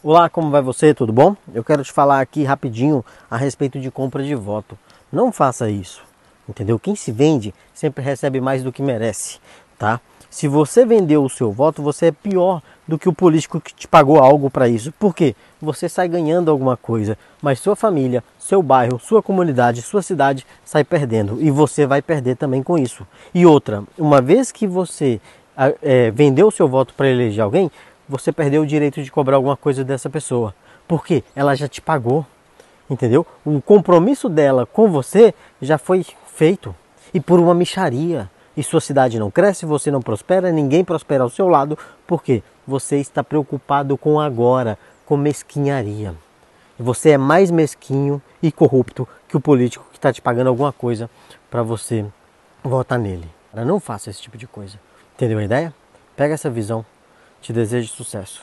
Olá, como vai você? Tudo bom? Eu quero te falar aqui rapidinho a respeito de compra de voto. Não faça isso, entendeu? Quem se vende sempre recebe mais do que merece, tá? Se você vendeu o seu voto, você é pior do que o político que te pagou algo para isso. Por quê? Você sai ganhando alguma coisa, mas sua família, seu bairro, sua comunidade, sua cidade sai perdendo e você vai perder também com isso. E outra, uma vez que você é, vendeu o seu voto para eleger alguém, você perdeu o direito de cobrar alguma coisa dessa pessoa. Porque ela já te pagou, entendeu? O compromisso dela com você já foi feito. E por uma micharia. E sua cidade não cresce, você não prospera, ninguém prospera ao seu lado, porque você está preocupado com agora, com mesquinharia. Você é mais mesquinho e corrupto que o político que está te pagando alguma coisa para você votar nele. Não faça esse tipo de coisa. Entendeu a ideia? Pega essa visão te desejo sucesso.